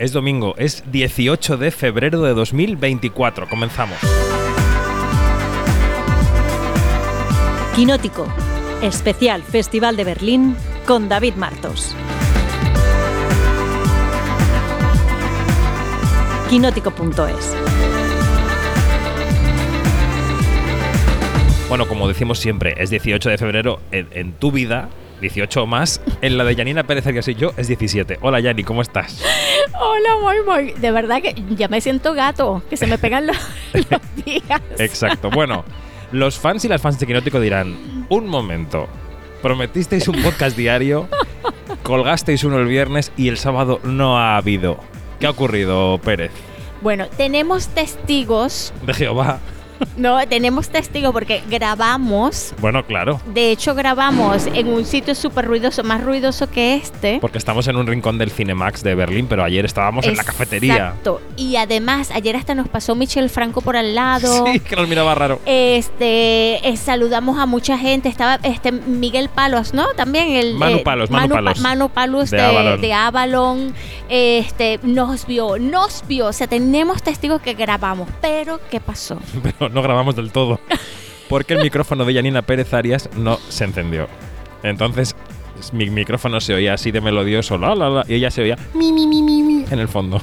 Es domingo, es 18 de febrero de 2024. Comenzamos. Quinótico, especial Festival de Berlín con David Martos. Quinótico.es Bueno, como decimos siempre, es 18 de febrero en, en tu vida, 18 o más. En la de Yanina Pérez Arias y yo es 17. Hola Yani, ¿cómo estás? Hola, muy, muy. De verdad que ya me siento gato, que se me pegan los, los días. Exacto. Bueno, los fans y las fans de Quinótico dirán, un momento, prometisteis un podcast diario, colgasteis uno el viernes y el sábado no ha habido. ¿Qué ha ocurrido, Pérez? Bueno, tenemos testigos. De Jehová. No, tenemos testigos porque grabamos. Bueno, claro. De hecho, grabamos en un sitio súper ruidoso, más ruidoso que este. Porque estamos en un rincón del Cinemax de Berlín, pero ayer estábamos en la cafetería. Exacto. Y además, ayer hasta nos pasó Michel Franco por al lado. Sí, que nos miraba raro. Este, eh, saludamos a mucha gente. Estaba este Miguel Palos, ¿no? También el Manu eh, Palos, Manu Palos. Pa- Manu Palos De de, Avalon. de Avalon. Este, nos vio, nos vio. O sea, tenemos testigos que grabamos. Pero, ¿qué pasó? Pero no grabamos del todo. Porque el micrófono de Yanina Pérez Arias no se encendió. Entonces, mi micrófono se oía así de melodioso, la, la, la, y ella se oía mi, mi, mi, mi, mi en el fondo.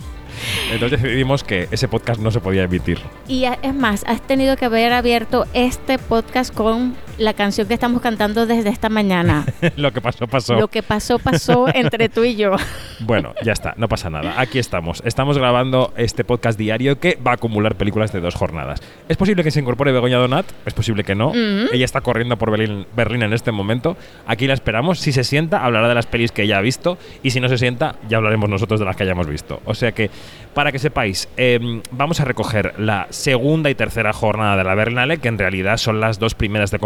Entonces decidimos que ese podcast no se podía emitir. Y es más, has tenido que haber abierto este podcast con la canción que estamos cantando desde esta mañana. Lo que pasó, pasó. Lo que pasó, pasó entre tú y yo. Bueno, ya está, no pasa nada. Aquí estamos. Estamos grabando este podcast diario que va a acumular películas de dos jornadas. ¿Es posible que se incorpore Begoña Donat? Es posible que no. Mm. Ella está corriendo por Berlín, Berlín en este momento. Aquí la esperamos. Si se sienta, hablará de las pelis que ella ha visto. Y si no se sienta, ya hablaremos nosotros de las que hayamos visto. O sea que, para que sepáis, em, vamos a recoger la segunda y tercera jornada de la Berlinale, que en realidad son las dos primeras de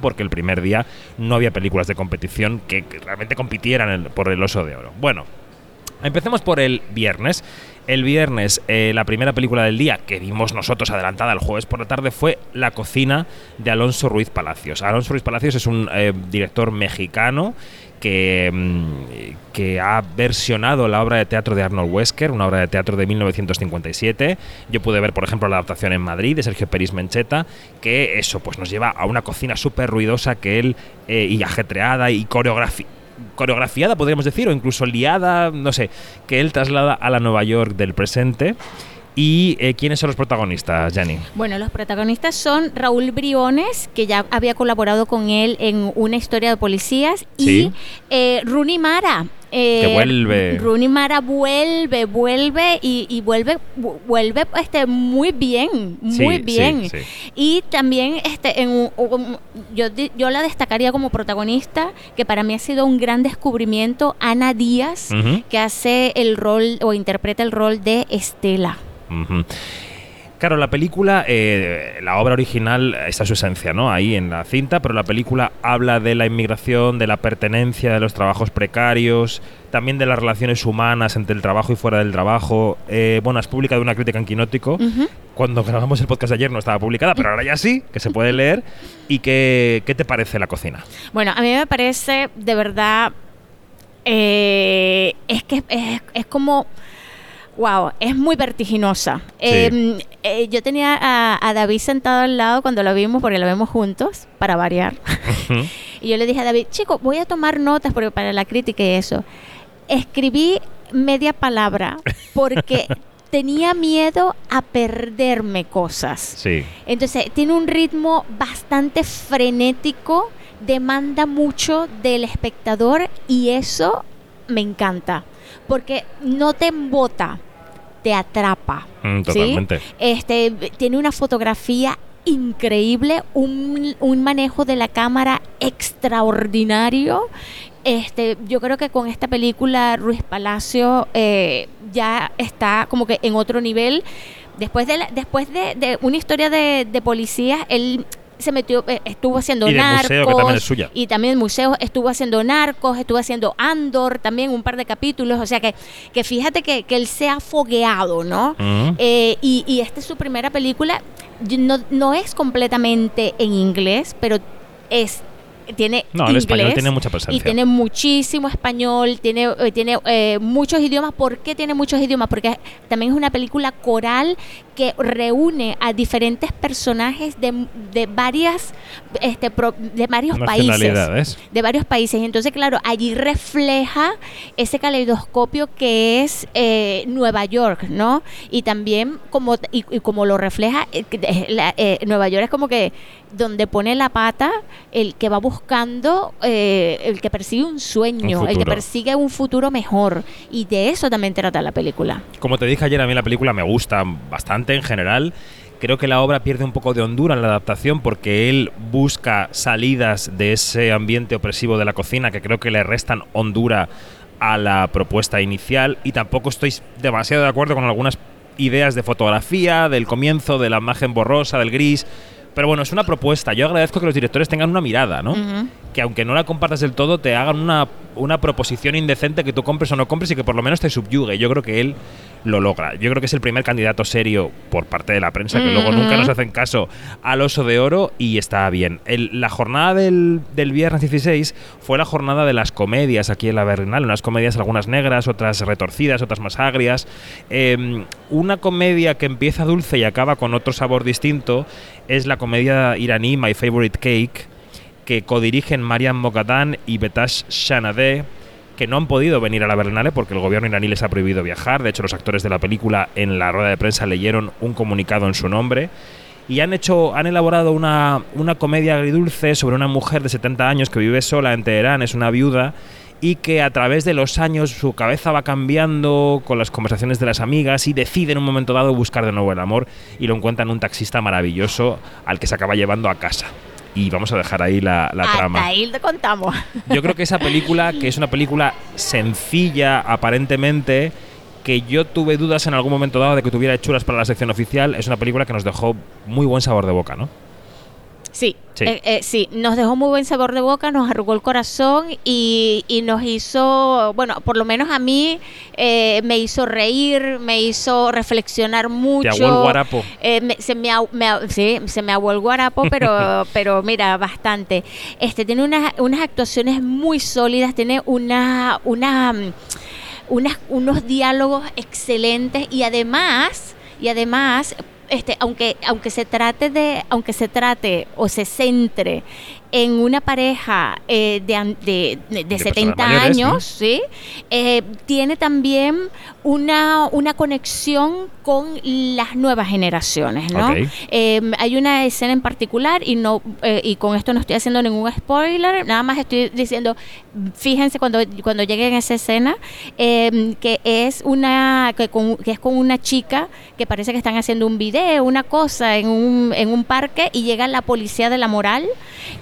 porque el primer día no había películas de competición que, realmente compitieran por el oso de oro. Bueno, Empecemos por el viernes. El viernes, eh, la primera película del día que vimos nosotros adelantada el jueves por la tarde fue La cocina de Alonso Ruiz Palacios. Alonso Ruiz Palacios es un eh, director mexicano que, mm, que ha versionado la obra de teatro de Arnold Wesker, una obra de teatro de 1957. Yo pude ver, por ejemplo, la adaptación en Madrid de Sergio Peris Mencheta, que eso pues nos lleva a una cocina súper ruidosa que él, eh, y ajetreada y coreografiada, podríamos decir, o incluso liada, no sé, que él traslada a la Nueva York del presente. ¿Y eh, quiénes son los protagonistas, Jenny? Bueno, los protagonistas son Raúl Briones, que ya había colaborado con él en una historia de policías, Sí. y eh, Rooney Mara. eh, Que vuelve. Rooney Mara vuelve, vuelve y, y vuelve, vu- vuelve este, muy bien, muy Sí, bien. sí, sí. Y también este, en un- un- yo, yo la destacaría como protagonista, que para mí ha sido un gran descubrimiento, Ana Díaz, que hace el rol o interpreta el rol de Estela. Claro, la película, eh, la obra original está su esencia, ¿no? Ahí en la cinta, pero la película habla de la inmigración, de la pertenencia, de los trabajos precarios, también de las relaciones humanas entre el trabajo y fuera del trabajo. Eh, bueno, es publicada una crítica en Quinótico. Cuando grabamos el podcast de ayer no estaba publicada, pero ahora ya sí, que se puede leer. ¿Y qué, qué te parece la cocina? Bueno, a mí me parece de verdad, eh, es que es, es como, wow, es muy vertiginosa. Eh, eh, yo tenía a, a David sentado al lado cuando lo vimos, porque lo vemos juntos, para variar. Y yo le dije a David, chico, voy a tomar notas porque para la crítica y eso. Escribí media palabra porque tenía miedo a perderme cosas. Sí. Entonces, tiene un ritmo bastante frenético, demanda mucho del espectador y eso me encanta, porque no te embota, te atrapa. Mm, ¿sí? totalmente. Este, tiene una fotografía increíble, un, un manejo de la cámara extraordinario. Este, yo creo que con esta película Ruiz Palacio eh, ya está como que en otro nivel. Después de, la- después de, de una historia de, de policías, él se metió, eh, estuvo haciendo Y narcos. museo, que también es suya. Y también museos, estuvo haciendo narcos, estuvo haciendo Andor, también un par de capítulos. O sea que, que fíjate que, que él se ha fogueado, ¿no? Eh, y, y esta es su primera película. No, no es completamente en inglés, pero es tiene No, el español inglés tiene mucha presencia. y tiene muchísimo español, tiene, eh, tiene eh, muchos idiomas. ¿Por qué tiene muchos idiomas? Porque también es una película coral que reúne a diferentes personajes de, de varias este, pro- de varios países de varios países. Entonces, claro, allí refleja ese caleidoscopio que es eh, Nueva York, ¿no? Y también como y, y como lo refleja la- Nueva York es como que donde pone la pata el que va buscando, eh, el que persigue un sueño, Un el que persigue un futuro mejor. Y de eso también trata la película. Como te dije ayer, a mí la película me gusta bastante en general. Creo que la obra pierde un poco de hondura en la adaptación porque él busca salidas de ese ambiente opresivo de la cocina que creo que le restan hondura a la propuesta inicial y tampoco estoy demasiado de acuerdo con algunas ideas de fotografía, del comienzo, de la imagen borrosa, del gris. Pero bueno, es una propuesta. Yo agradezco que los directores tengan una mirada, ¿no? Que aunque no la compartas del todo, te hagan una, una proposición indecente que tú compres o no compres y que por lo menos te subyugue. Yo creo que él lo logra. Yo creo que es el primer candidato serio por parte de la prensa, que luego nunca nos hacen caso al oso de oro y está bien. El- la jornada del, del viernes 16 fue la jornada de las comedias aquí en la Berlinal. Unas comedias, algunas negras, otras retorcidas, otras más agrias. Eh, una comedia que empieza dulce y acaba con otro sabor distinto es la comedia iraní My Favorite Cake que codirigen Mariam Moghadam y Betash Shanadeh, que no han podido venir a la Berlinale porque el gobierno iraní les ha prohibido viajar. De hecho, los actores de la película en la rueda de prensa leyeron un comunicado en su nombre. Y han hecho, han elaborado una, una comedia agridulce sobre una mujer de 70 años que vive sola en Teherán, es una viuda, y que a través de los años su cabeza va cambiando con las conversaciones de las amigas y decide en un momento dado buscar de nuevo el amor y lo encuentra en un taxista maravilloso al que se acaba llevando a casa. Y vamos a dejar ahí la, la Hasta trama. ahí te contamos. Yo creo que esa película, que es una película sencilla aparentemente, que yo tuve dudas en algún momento dado de que tuviera hechuras para la sección oficial, es una película que nos dejó muy buen sabor de boca, ¿no? Sí, Sí. eh, eh, sí, nos dejó muy buen sabor de boca, nos arrugó el corazón y, y nos hizo, bueno, por lo menos a mí eh, me hizo reír, me hizo reflexionar mucho. Te abuelo el guarapo. Me- se me, sí, se me abuelo el guarapo, pero, pero mira, bastante. Este tiene unas, unas actuaciones muy sólidas, tiene una, una, unas, unos diálogos excelentes y además, y además, este, aunque, aunque se trate de, aunque se trate o se centre en una pareja eh, de, de, de- de personas 70 mayores, años, ¿sí? Eh, tiene también una, una conexión con las nuevas generaciones, ¿no? Eh, hay una escena en particular y no eh, y con esto no estoy haciendo ningún spoiler, nada más estoy diciendo, fíjense cuando cuando lleguen a esa escena eh, que es una que, con- que es con una chica que parece que están haciendo un video, una cosa en un en un parque y llega la policía de la moral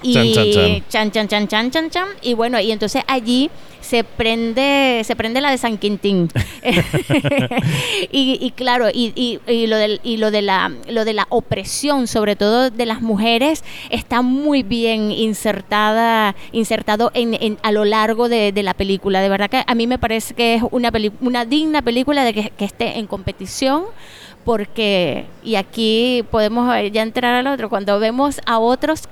y Chan, chan, chan. chan chan chan chan chan chan. Y bueno y entonces allí se prende se prende la de San Quintín. Y, y claro y, y- y lo del, y lo de la lo de la opresión sobre todo de las mujeres está muy bien insertada insertado en, en- a lo largo de, de la película. De verdad que a mí me parece que es una una digna película de que, que esté en competición porque y aquí podemos eh, ya entrar al otro cuando vemos a otros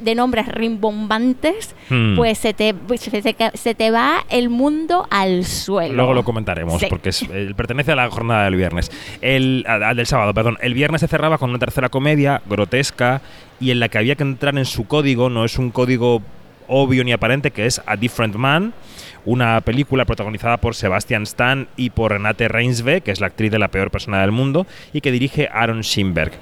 de nombres rimbombantes Hmm. pues se te pues se te, va el mundo al suelo Luego lo comentaremos, Sí. porque es- eh, pertenece a la jornada del viernes. El, al del sábado, perdón. El viernes se cerraba con una tercera comedia grotesca y en la que había que entrar en su código, no es un código obvio ni aparente, que es A Different Man, una película protagonizada por Sebastian Stan y por Renate Reinsve, que es la actriz de La peor persona del mundo, y que dirige Aaron Schimberg.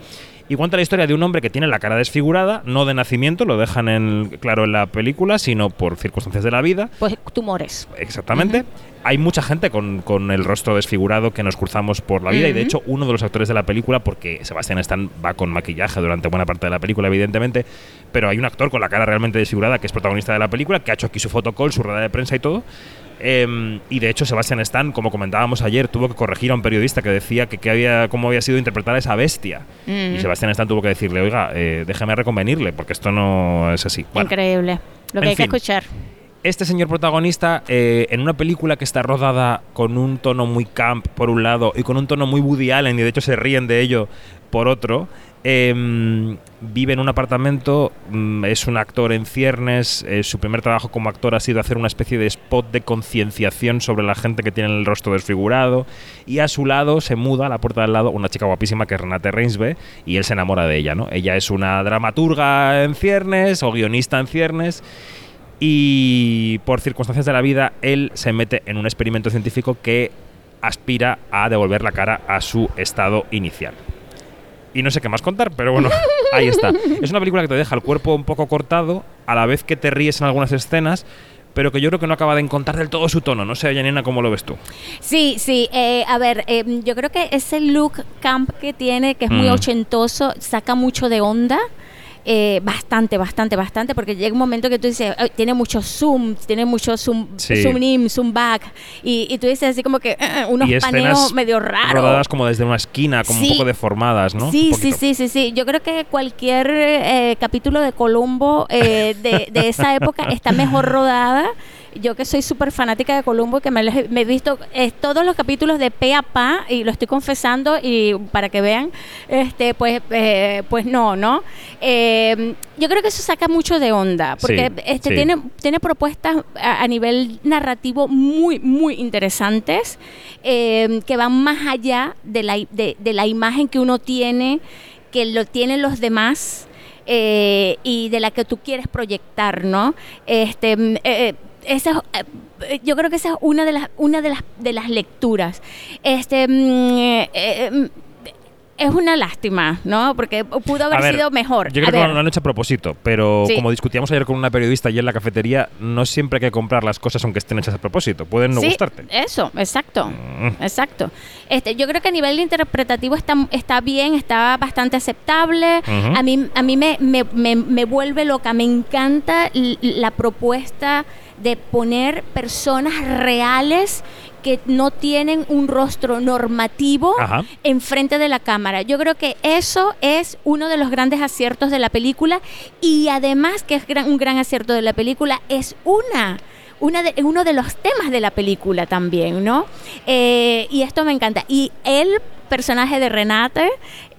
Y cuenta la historia de un hombre que tiene la cara desfigurada, no de nacimiento, lo dejan en, claro en la película, sino por circunstancias de la vida, pues tumores Exactamente. Hay mucha gente con, con el rostro desfigurado que nos cruzamos por la vida y de hecho uno de los actores de la película, porque Sebastián Stan va con maquillaje durante buena parte de la película evidentemente, pero hay un actor con la cara realmente desfigurada que es protagonista de la película, que ha hecho aquí su fotocall, su rueda de prensa y todo. Em, y de hecho Sebastián Stan, como comentábamos ayer, tuvo que corregir a un periodista que decía que, que había, cómo había sido interpretar a esa bestia. Mm. Y Sebastián Stan tuvo que decirle, oiga, eh, déjame reconvenirle, porque esto no es así. Bueno, increíble lo que hay que fin. escuchar este señor protagonista, eh, en una película que está rodada con un tono muy camp, por un lado, y con un tono muy Woody Allen, y de hecho se ríen de ello por otro, em, vive en un apartamento, mm, es un actor en ciernes, eh, su primer trabajo como actor ha sido hacer una especie de spot de concienciación sobre la gente que tiene el rostro desfigurado y a su lado se muda a la puerta del lado una chica guapísima que es Renate Reinsve y él se enamora de ella, ¿no? Ella es una dramaturga en ciernes o guionista en ciernes y por circunstancias de la vida él se mete en un experimento científico que aspira a devolver la cara a su estado inicial. Y no sé qué más contar, pero bueno, ahí está. Es una película que te deja el cuerpo un poco cortado, a la vez que te ríes en algunas escenas, pero que yo creo que no acaba de encontrar del todo su tono. No sé, Janina, cómo lo ves tú. Sí, sí. eh, a ver, eh, yo creo que ese look camp que tiene, que es muy Mm. ochentoso, saca mucho de onda. Eh, bastante, bastante, bastante, porque llega un momento que tú dices, "Ay, tiene mucho zoom, tiene mucho zoom, Sí. zoom in, zoom back, y, y tú dices así como que eh, unos y escenas paneos medio raros. rodadas como desde una esquina, como Sí. un poco deformadas, ¿no? Sí, sí, sí, sí, sí. Yo creo que cualquier eh, capítulo de Columbo eh, de, de esa época está mejor rodada. Yo que soy súper fanática de Columbo, que me, he visto eh, todos los capítulos de pe a pa, y lo estoy confesando, y para que vean, este, pues, eh, pues no, ¿no? Eh, yo creo que eso saca mucho de onda, porque Sí, este, sí. tiene, tiene propuestas a, a nivel narrativo muy, muy interesantes, eh, que van más allá de la, de, de la imagen que uno tiene, que lo tienen los demás. eh, y de la que tú quieres proyectar, ¿no? Este, mm, eh, esa es, eh, yo creo que esa es una de las una de las de las lecturas. Este mm, eh, eh, mm, es una lástima, ¿no? Porque pudo haber A ver, sido mejor. Yo A creo que ver. lo han hecho a propósito, pero Sí. como discutíamos ayer con una periodista y en la cafetería, no siempre hay que comprar las cosas aunque estén hechas a propósito. Pueden no Sí, gustarte. Eso, exacto. Mm. Exacto. Este, yo creo que a nivel interpretativo está, está bien, está bastante aceptable. Ujú. A mí, a mí me, me, me- me vuelve loca, me encanta la propuesta de poner personas reales que no tienen un rostro normativo Ajá. enfrente de la cámara. Yo creo que eso es uno de los grandes aciertos de la película y además que es gran- un gran acierto de la película es una una de, uno de los temas de la película también, ¿no? Eh, y esto me encanta. Y el personaje de Renate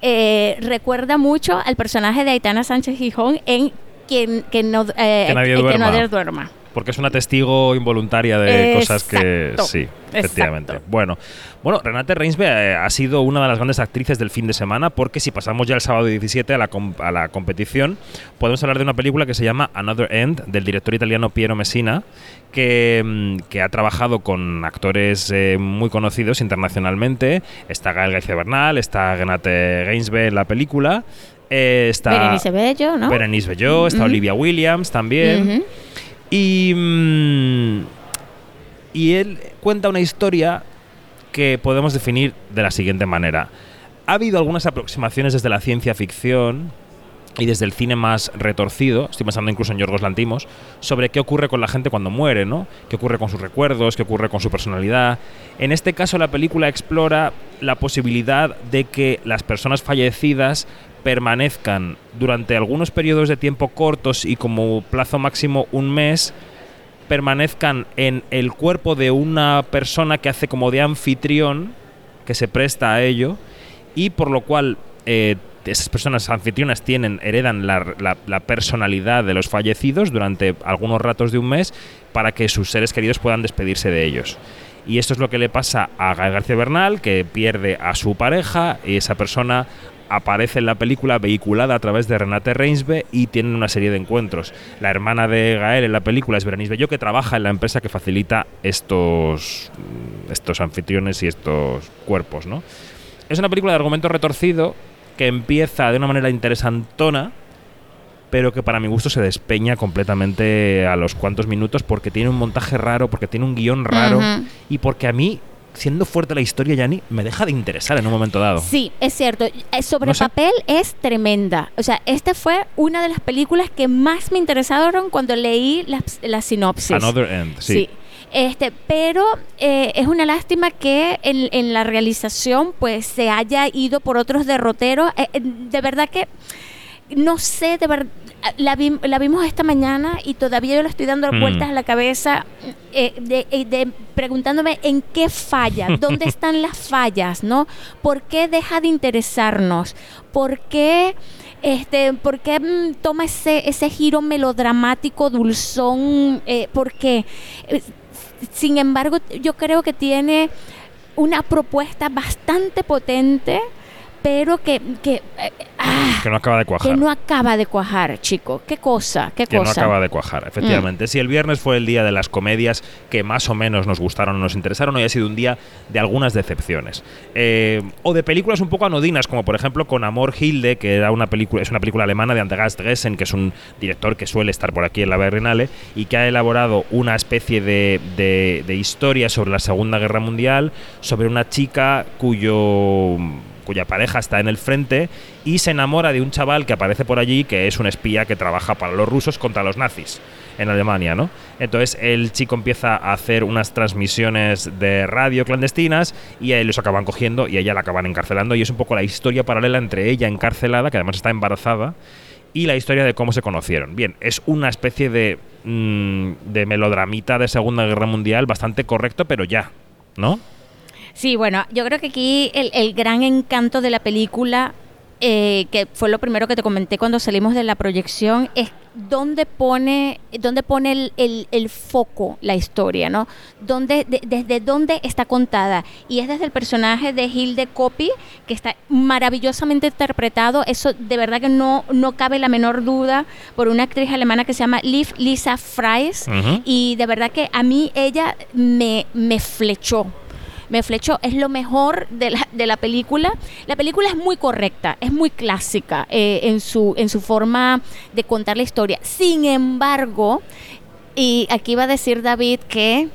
eh, recuerda mucho al personaje de Aitana Sánchez Gijón en quien que no, eh, Que nadie duerma. nadie duerma. Porque es una testigo involuntaria de cosas que sí, efectivamente. exacto. Bueno, bueno, Renate Reinsve eh, ha sido una de las grandes actrices del fin de semana porque si pasamos ya el sábado 17 a la, a la competición, podemos hablar de una película que se llama Another End del director italiano Piero Messina, que, mm, que ha trabajado con actores eh, muy conocidos internacionalmente. Está Gael García Bernal, está Renate Reinsve en la película. eh, está Berenice Bello, ¿no? Berenice Bejo, está. Olivia Williams también. Y, mm, y él cuenta una historia que podemos definir de la siguiente manera. Ha habido algunas aproximaciones desde la ciencia ficción y desde el cine más retorcido, estoy pensando incluso en Yorgos Lantimos, sobre qué ocurre con la gente cuando muere, ¿no? ¿Qué ocurre con sus recuerdos? ¿Qué ocurre con su personalidad? En este caso la película explora la posibilidad de que las personas fallecidas permanezcan durante algunos periodos de tiempo cortos y como plazo máximo un mes, permanezcan en el cuerpo de una persona que hace como de anfitrión, que se presta a ello, y por lo cual eh, esas personas anfitrionas tienen, heredan la, la- personalidad de los fallecidos durante algunos ratos de un mes para que sus seres queridos puedan despedirse de ellos. Y esto es lo que le pasa a García Bernal, que pierde a su pareja y esa persona aparece en la película vehiculada a través de Renate Reinsve y tienen una serie de encuentros. La hermana de Gael en la película es Berenice Bello, que trabaja en la empresa que facilita estos, mm, estos anfitriones y estos cuerpos, ¿no? Es una película de argumento retorcido que empieza de una manera interesantona, pero que para mi gusto se despeña completamente a los cuantos minutos porque tiene un montaje raro, porque tiene un guion raro y porque a mí, siendo fuerte la historia, Yanni, me deja de interesar en un momento dado. Sí, es cierto. Eh, Sobre No sé. papel es tremenda. O sea, esta fue una de las películas que más me interesaron cuando leí la, la sinopsis. Another End, sí. Este, pero eh, es una lástima que en, en la realización pues se haya ido por otros derroteros. Eh, de verdad que no sé, de verdad. La, vi- la vimos esta mañana y todavía yo le estoy dando Mm. vueltas a la cabeza eh, de, eh, de- preguntándome en qué falla, dónde están las fallas, ¿no? ¿Por qué deja de interesarnos? ¿Por qué, este, por qué mm, toma ese, ese giro melodramático, dulzón? Eh, ¿Por qué? Eh, sin embargo, yo creo que tiene una propuesta bastante potente, pero que, que, eh, ah, Que no acaba de cuajar. que no acaba de cuajar, chico. ¿Qué cosa? ¿Qué que no cosa? acaba de cuajar, efectivamente. Si el viernes fue el día de las comedias que más o menos nos gustaron o nos interesaron, hoy ha sido un día de algunas decepciones. Eh, o de películas un poco anodinas, como por ejemplo Con Amor Hilde, que era una película, es una película alemana de Andreas Dressen, que es un director que suele estar por aquí en la Berlinale y que ha elaborado una especie de, de- de historia sobre la Segunda Guerra Mundial, sobre una chica cuyo cuya pareja está en el frente y se enamora de un chaval que aparece por allí que es un espía que trabaja para los rusos contra los nazis en Alemania, ¿no? Entonces el chico empieza a hacer unas transmisiones de radio clandestinas y a él los acaban cogiendo y ella la acaban encarcelando y es un poco la historia paralela entre ella encarcelada, que además está embarazada, y la historia de cómo se conocieron. Bien, es una especie de, mm, de melodramita de Segunda Guerra Mundial bastante correcto, pero ya, ¿no? Sí, bueno, yo creo que aquí el, el gran encanto de la película, eh, que fue lo primero que te comenté cuando salimos de la proyección, es dónde pone, dónde pone el, el- el foco la historia, ¿no? Dónde, de- desde dónde está contada. Y es desde el personaje de Hilde Copy, que está maravillosamente interpretado. Eso de verdad que no, no cabe la menor duda por una actriz alemana que se llama Liv Lisa Fries. Y de verdad que a mí ella me, me flechó. Me flechó, es lo mejor de la, de la película. La película es muy correcta, es muy clásica eh, en, su, en su forma de contar la historia. Sin embargo, y aquí va a decir David que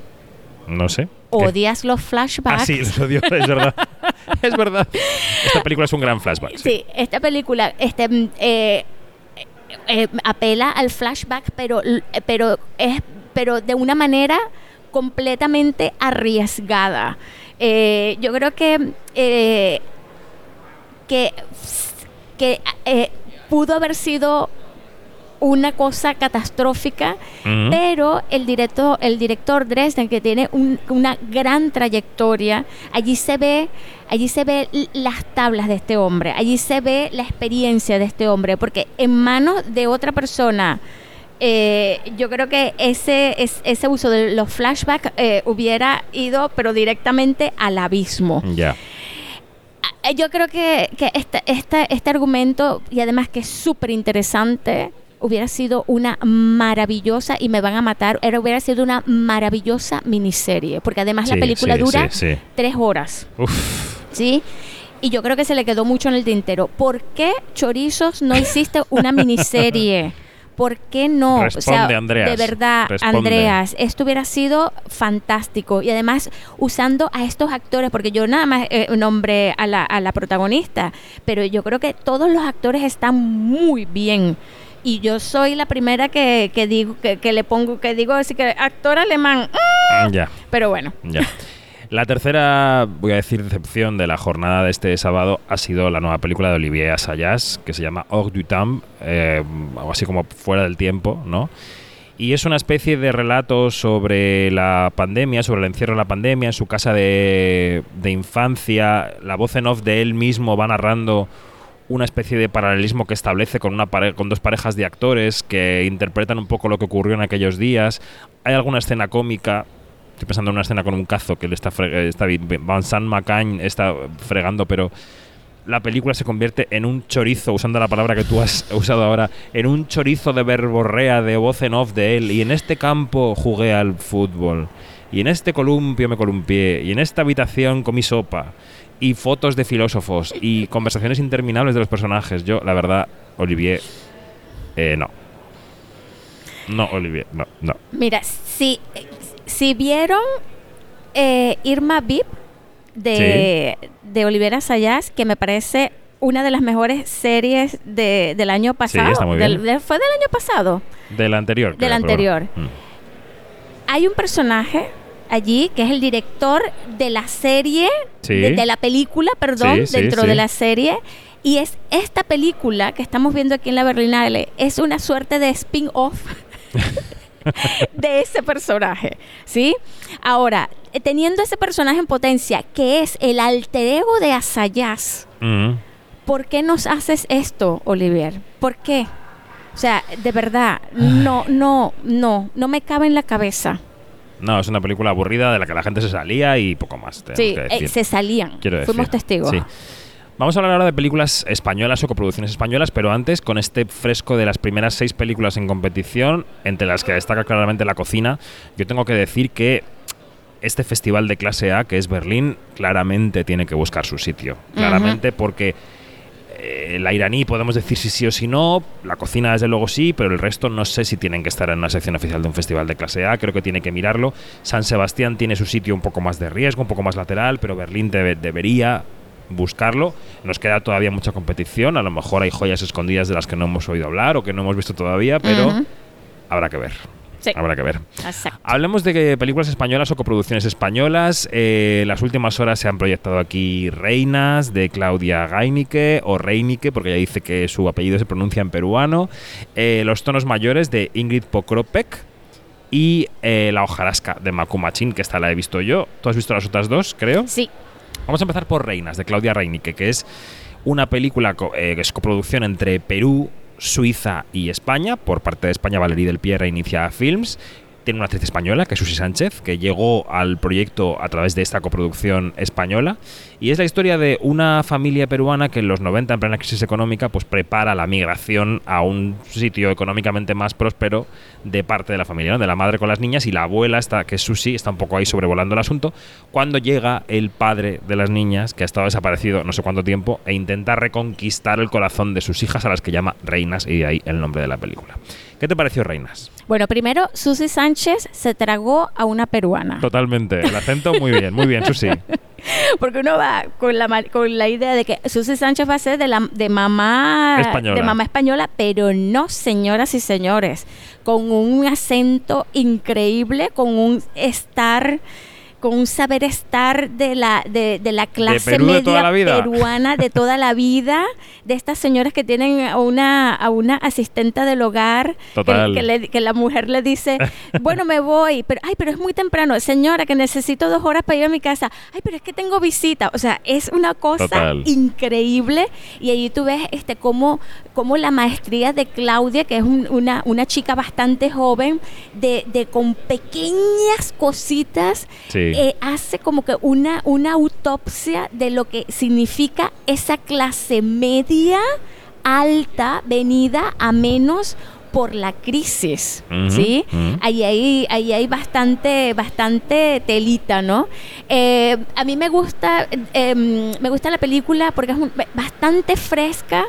No sé. ¿Qué? odias los flashbacks. Ah, sí, los odio, es verdad. es verdad. Esta película es un gran flashback. sí. Sí, esta película este, mm, eh, eh, apela al flashback, pero, pero, es, pero de una manera completamente arriesgada. Eh, yo creo que, eh, que, que eh, pudo haber sido una cosa catastrófica, pero el director, el director Dresden, que tiene un- una gran trayectoria, allí se ve, allí se ve las tablas de este hombre, allí se ve la experiencia de este hombre, porque en manos de otra persona, eh, yo creo que ese, es- ese uso de los flashbacks eh, hubiera ido, pero directamente al abismo. Ya. Eh, Yo creo que, que este, este, este argumento, y además que es súper interesante, hubiera sido una maravillosa, y me van a matar, era, hubiera sido una maravillosa miniserie, porque además la película sí, dura sí. tres horas, Uf. ¿sí? Y yo creo que se le quedó mucho en el tintero. ¿Por qué, Chorizos, no hiciste una miniserie? ¿Por qué no? Responde, Andreas. De verdad, Responde. Andreas, esto hubiera sido fantástico. Y además, usando a estos actores, porque yo nada más eh, nombré a la, a la protagonista, pero yo creo que todos los actores están muy bien. Y yo soy la primera que, que digo, que, que le pongo, que digo así que actor alemán. ¡ah! Ya. Pero bueno. Ya. La tercera, voy a decir, decepción de la jornada de este sábado ha sido la nueva película de Olivier Assayas, que se llama Hors du Temps, eh, algo así como Fuera del Tiempo, ¿no? Y es una especie de relato sobre la pandemia, sobre el encierro de la pandemia, en su casa de, de infancia. La voz en off de él mismo va narrando una especie de paralelismo que establece con, una con dos parejas de actores que interpretan un poco lo que ocurrió en aquellos días. Hay alguna escena cómica. Estoy pensando en una escena con un cazo que le está, está Vincent Macagne está fregando, pero la película se convierte en un chorizo, usando la palabra que tú has usado ahora, en un chorizo de verborrea, de voz en off de él. Y en este campo jugué al fútbol. Y en este columpio me columpié. Y en esta habitación comí sopa. Y fotos de filósofos. Y conversaciones interminables de los personajes. Yo, la verdad, Olivier, eh, no. No, Olivier, no, no. Mira, si, si vieron eh, Irma Vip de, de Olivera Sayas, que me parece una de las mejores series de- del año pasado. está muy Del- bien. de- ¿Fue del año pasado? Del anterior. Del anterior. Mm. Hay un personaje allí que es el director de la serie, Sí. de, de la película, perdón, Sí, dentro de la serie. Y es esta película que estamos viendo aquí en la Berlinale, es una suerte de spin-off de ese personaje, ¿sí? Ahora, eh, teniendo ese personaje en potencia, que es el alter ego de Asayas. ¿por qué nos haces esto, Olivier? ¿Por qué? O sea, de verdad, no, no, no, no me cabe en la cabeza. No, es una película aburrida de la que la gente se salía y poco más. Sí, que eh, se salían. Quiero Fuimos decir. testigos. Sí. Vamos a hablar ahora de películas españolas o coproducciones españolas, pero antes, con este fresco de las primeras seis películas en competición, entre las que destaca claramente La Cocina, yo tengo que decir que este festival de clase A, que es Berlín, claramente tiene que buscar su sitio. Claramente porque eh, la iraní podemos decir si sí o si no, la cocina desde luego sí, pero el resto no sé si tienen que estar en una sección oficial de un festival de clase A, creo que tiene que mirarlo. San Sebastián tiene su sitio un poco más de riesgo, un poco más lateral, pero Berlín debe- debería buscarlo. Nos queda todavía mucha competición, a lo mejor hay joyas escondidas de las que no hemos oído hablar o que no hemos visto todavía, pero habrá que ver. Sí. Habrá que ver. Exacto. Hablemos de películas españolas o coproducciones españolas. Eh, las últimas horas se han proyectado aquí Reinas de Claudia Gainike o Reinike, porque ella dice que su apellido se pronuncia en peruano. Eh, Los tonos mayores de Ingrid Pokropek y eh, La hojarasca de Makumachin, que esta la he visto yo. ¿Tú has visto las otras dos, creo? Sí. Vamos a empezar por Reinas, de Claudia Reinike, que es una película eh, que es coproducción entre Perú, Suiza y España. Por parte de España, Valerie del Pierre inicia Films. Tiene una actriz española, que es Susi Sánchez, que llegó al proyecto a través de esta coproducción española. Y es la historia de una familia peruana que en los 90, en plena crisis económica, pues prepara la migración a un sitio económicamente más próspero de parte de la familia, ¿no? de la madre con las niñas y la abuela, está, que es Susi, está un poco ahí sobrevolando el asunto, cuando llega el padre de las niñas, que ha estado desaparecido no sé cuánto tiempo, e intenta reconquistar el corazón de sus hijas, a las que llama reinas, y de ahí el nombre de la película. ¿Qué te pareció Reinas? Bueno, primero, Susi Sánchez se tragó a una peruana. Totalmente, el acento muy bien, muy bien, Susi. Porque uno va con la, con la idea de que Susi Sánchez va a ser de, la, de mamá Española. de mamá española, pero no, señoras y señores, con un acento increíble, con un estar con un saber estar de la de, de la clase de media la peruana de toda la vida, de estas señoras que tienen a una a una asistente del hogar que- que, le- que la mujer le dice, bueno, me voy, pero ay, pero es muy temprano, señora, que necesito dos horas para ir a mi casa. Ay, pero es que tengo visita. O sea, es una cosa Total. increíble. Y allí tú ves este cómo, cómo la maestría de Claudia, que es un- una, una chica bastante joven, de, de con pequeñas cositas, Sí. eh, hace como que una, una autopsia de lo que significa esa clase media alta venida a menos por la crisis, ¿sí? Ahí hay, ahí hay bastante, bastante telita, ¿no? Eh, a mí me gusta, eh, me gusta la película porque es un- bastante fresca,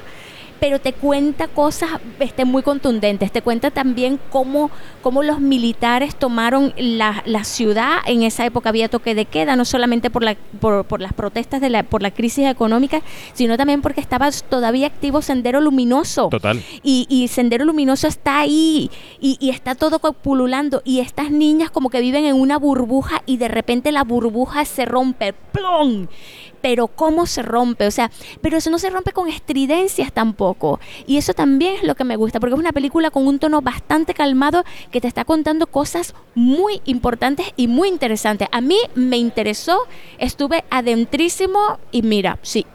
pero te cuenta cosas este, muy contundentes. Te cuenta también cómo, cómo los militares tomaron la, la ciudad. En esa época había toque de queda, no solamente por, la, por, por las protestas, de la, por la crisis económica, sino también porque estaba todavía activo Sendero Luminoso. Total. Y, y Sendero Luminoso está ahí y, y está todo pululando. Y estas niñas como que viven en una burbuja y de repente la burbuja se rompe. ¡Plum! Pero cómo se rompe, o sea, pero eso no se rompe con estridencias tampoco. Y eso también es lo que me gusta, porque es una película con un tono bastante calmado que te está contando cosas muy importantes y muy interesantes. A mí me interesó, estuve adentrísimo y mira, sí,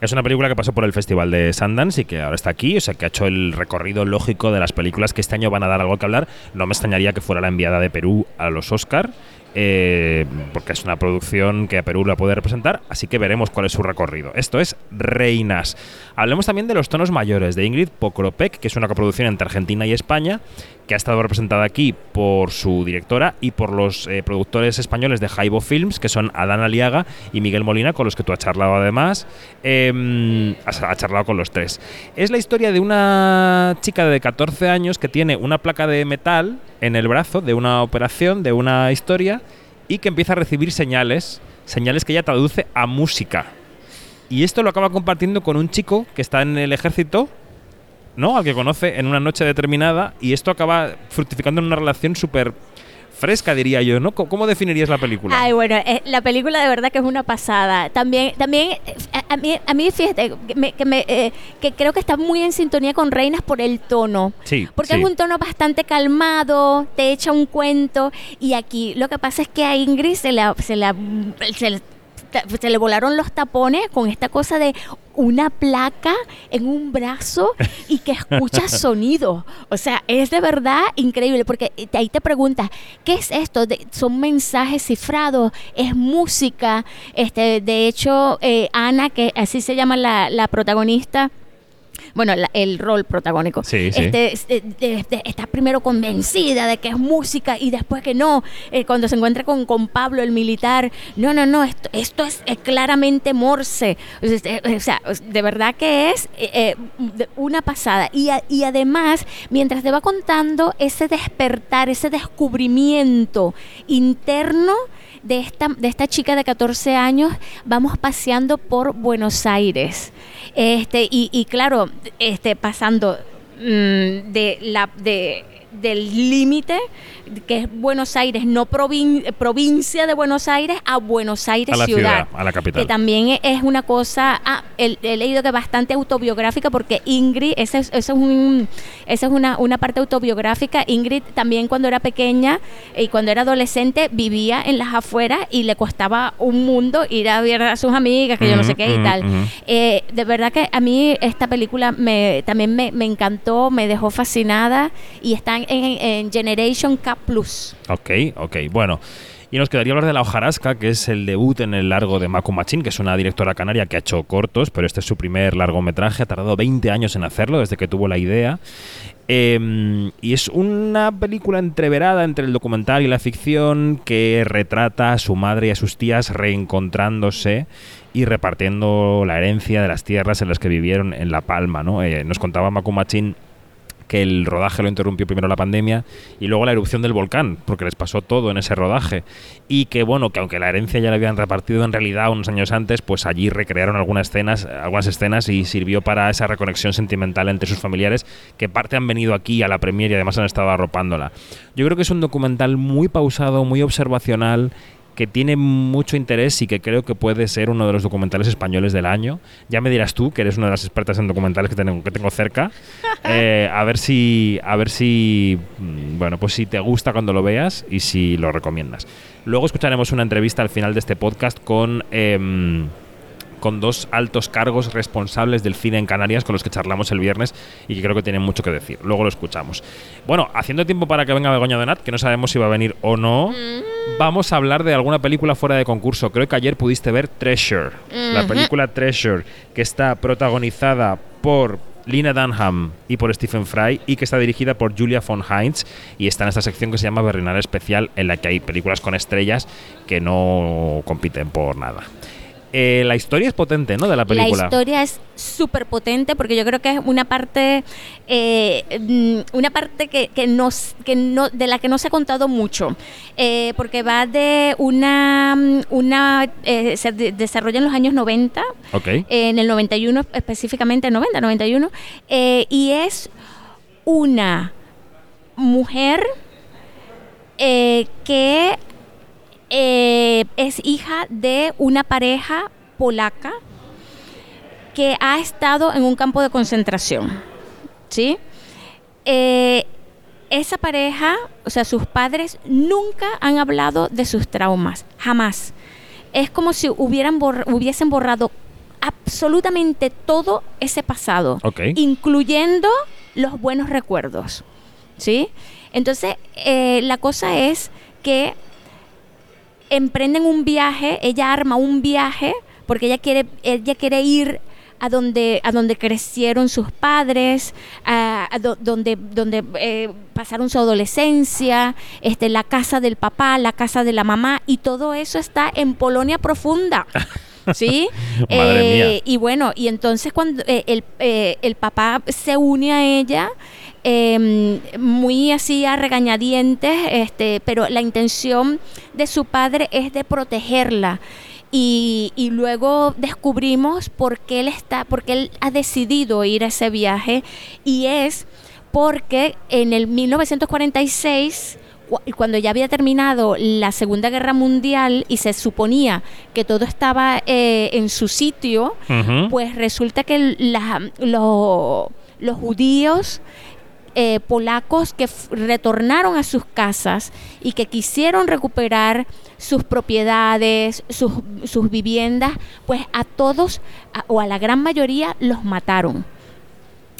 Es una película que pasó por el Festival de Sundance y que ahora está aquí, o sea, que ha hecho el recorrido lógico de las películas que este año van a dar algo que hablar. No me extrañaría que fuera la enviada de Perú a los Oscar, eh, porque es una producción que a Perú la puede representar, así que veremos cuál es su recorrido. Esto es Reinas. Hablemos también de Los tonos mayores de Ingrid Pokropek, que es una coproducción entre Argentina y España, que ha estado representada aquí por su directora y por los eh, productores españoles de Jaibo Films, que son Adán Aliaga y Miguel Molina, con los que tú has charlado además. Eh, has, has charlado con los tres. Es la historia de una chica de 14 años que tiene una placa de metal en el brazo de una operación, de una historia, y que empieza a recibir señales, señales que ella traduce a música. Y esto lo acaba compartiendo con un chico que está en el ejército, ¿no? Al que conoce en una noche determinada, y esto acaba fructificando en una relación súper fresca, diría yo, ¿no? ¿Cómo, definirías la película? Ay, bueno, eh, la película de verdad que es una pasada. También, también eh, a, a mí, a mí, fíjate, que, me- que, me, eh, que creo que está muy en sintonía con Reinas por el tono. Sí, Porque sí. es un tono bastante calmado, te echa un cuento. Y aquí lo que pasa es que a Ingrid se la, se la, se le, se le volaron los tapones con esta cosa de una placa en un brazo y que escucha sonido. O sea, es de verdad increíble porque te- ahí te preguntas, ¿qué es esto? De- ¿Son mensajes cifrados? ¿Es música? Este, de hecho, eh, Ana, que así se llama la, la protagonista, bueno, la- el rol protagónico. Sí, sí. Este, es- de- de- de- está primero convencida de que es música y después que no. Eh, cuando se encuentra con, con Pablo, el militar, no, no, no, esto, esto es eh, claramente Morse. O sea, eh, o sea, de verdad que es eh, una pasada. Y, a- y además, mientras te va contando ese despertar, ese descubrimiento interno, de esta, de esta chica de 14 años, vamos paseando por Buenos Aires. Este, y, y claro, este, pasando mm, de la de del límite que es Buenos Aires, no provin- provincia de Buenos Aires, a Buenos Aires A la ciudad, ciudad, a la capital. Que también e- es una cosa, ah, he, he leído que bastante autobiográfica porque Ingrid, esa es, un, esa es una, una parte autobiográfica. Ingrid también cuando era pequeña y cuando era adolescente vivía en las afueras y le costaba un mundo ir a ver a sus amigas, que yo no sé qué y tal. Eh, de verdad que a mí esta película me, también me, me encantó, me dejó fascinada y en, en Generation K Plus. Ok, ok. Bueno. Y nos quedaría hablar de La hojarasca, que es el debut en el largo de Macu Machín, que es una directora canaria que ha hecho cortos, pero este es su primer largometraje. Ha tardado 20 años en hacerlo, desde que tuvo la idea. Eh, y es una película entreverada entre el documental y la ficción que retrata a su madre y a sus tías reencontrándose y repartiendo la herencia de las tierras en las que vivieron en La Palma. ¿no? Eh, nos contaba Macu Machín que el rodaje lo interrumpió primero la pandemia y luego la erupción del volcán, porque les pasó todo en ese rodaje. Y que bueno, que aunque la herencia ya la habían repartido en realidad unos años antes, pues allí recrearon algunas escenas, algunas escenas y sirvió para esa reconexión sentimental entre sus familiares, que parte han venido aquí a la premier y además han estado arropándola. Yo creo que es un documental muy pausado, muy observacional que tiene mucho interés y que creo que puede ser uno de los documentales españoles del año. Ya me dirás tú, que eres una de las expertas en documentales que tengo, que tengo cerca, eh, a ver si, a ver si, mm, bueno, pues si te gusta cuando lo veas y si lo recomiendas. Luego escucharemos una entrevista al final de este podcast con em, con dos altos cargos responsables del cine en Canarias con los que charlamos el viernes y que creo que tienen mucho que decir. Luego lo escuchamos. Bueno, haciendo tiempo para que venga Begoña Donat, que no sabemos si va a venir o no, vamos a hablar de alguna película fuera de concurso. Creo que ayer pudiste ver Treasure, la película Treasure, que está protagonizada por Lina Dunham y por Stephen Fry y que está dirigida por Julia von Heinz y está en esta sección que se llama Berlinale Especial en la que hay películas con estrellas que no compiten por nada. Eh, la historia es potente, ¿no? De la película. La historia es súper potente porque yo creo que es una parte, eh, mm, una parte que, que, nos, que no, de la que no se ha contado mucho, Eh, porque va de una, mm, una se de- desarrolla en los años 90, Ok. en el 91 específicamente, 90, 91, eh, y es una mujer que eh, es hija de una pareja polaca que ha estado en un campo de concentración, ¿sí? Eh, esa pareja, o sea, sus padres nunca han hablado de sus traumas, jamás. Es como si hubieran hubiesen borrado absolutamente todo ese pasado, Ok. incluyendo los buenos recuerdos, ¿sí? Entonces, eh, la cosa es que emprenden un viaje, ella arma un viaje porque ella quiere, ella quiere ir a donde, a donde crecieron sus padres, a, a do- donde, donde eh, pasaron su adolescencia, este, la casa del papá, la casa de la mamá, y todo eso está en Polonia profunda. ¿Sí? Madre Eh, mía. y bueno, y entonces cuando eh, el, eh, el papá se une a ella, eh, muy así a regañadientes, este, pero la intención de su padre es de protegerla. Y, y luego descubrimos por qué él está, porque él ha decidido ir a ese viaje y es porque en el 1946 cu- cuando ya había terminado la Segunda Guerra Mundial y se suponía que todo estaba eh, en su sitio, pues resulta que la- lo- los judíos eh, polacos que retornaron a sus casas y que quisieron recuperar sus propiedades, sus, sus viviendas, pues a todos o a la gran mayoría los mataron.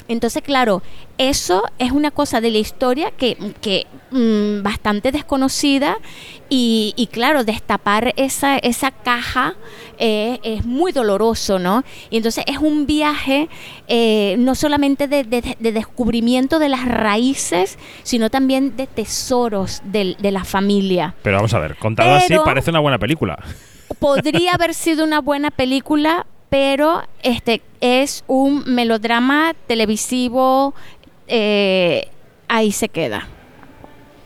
Entonces, claro, eso es una cosa de la historia que, que, mm, bastante desconocida y, y, claro, destapar esa, esa caja eh, es muy doloroso, ¿no? Y entonces es un viaje eh, no solamente de, de- de descubrimiento de las raíces, sino también de tesoros del- de, la familia. Pero vamos a ver, contado así parece una buena película. Podría haber sido una buena película, pero este es un melodrama televisivo. eh, ahí se queda.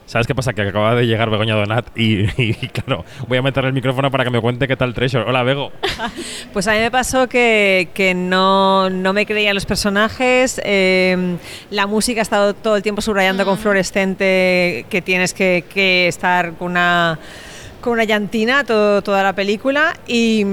¿Sabes qué pasa? Que acaba de llegar Begoña Donat y, y, claro, voy a meterle el micrófono para que me cuente qué tal Treasure. Hola, Bego. Pues a mí me pasó que, que no, no me creían los personajes, eh, la música ha estado todo el tiempo subrayando con fluorescente que tienes que, que estar con una, con una llantina todo- toda la película y,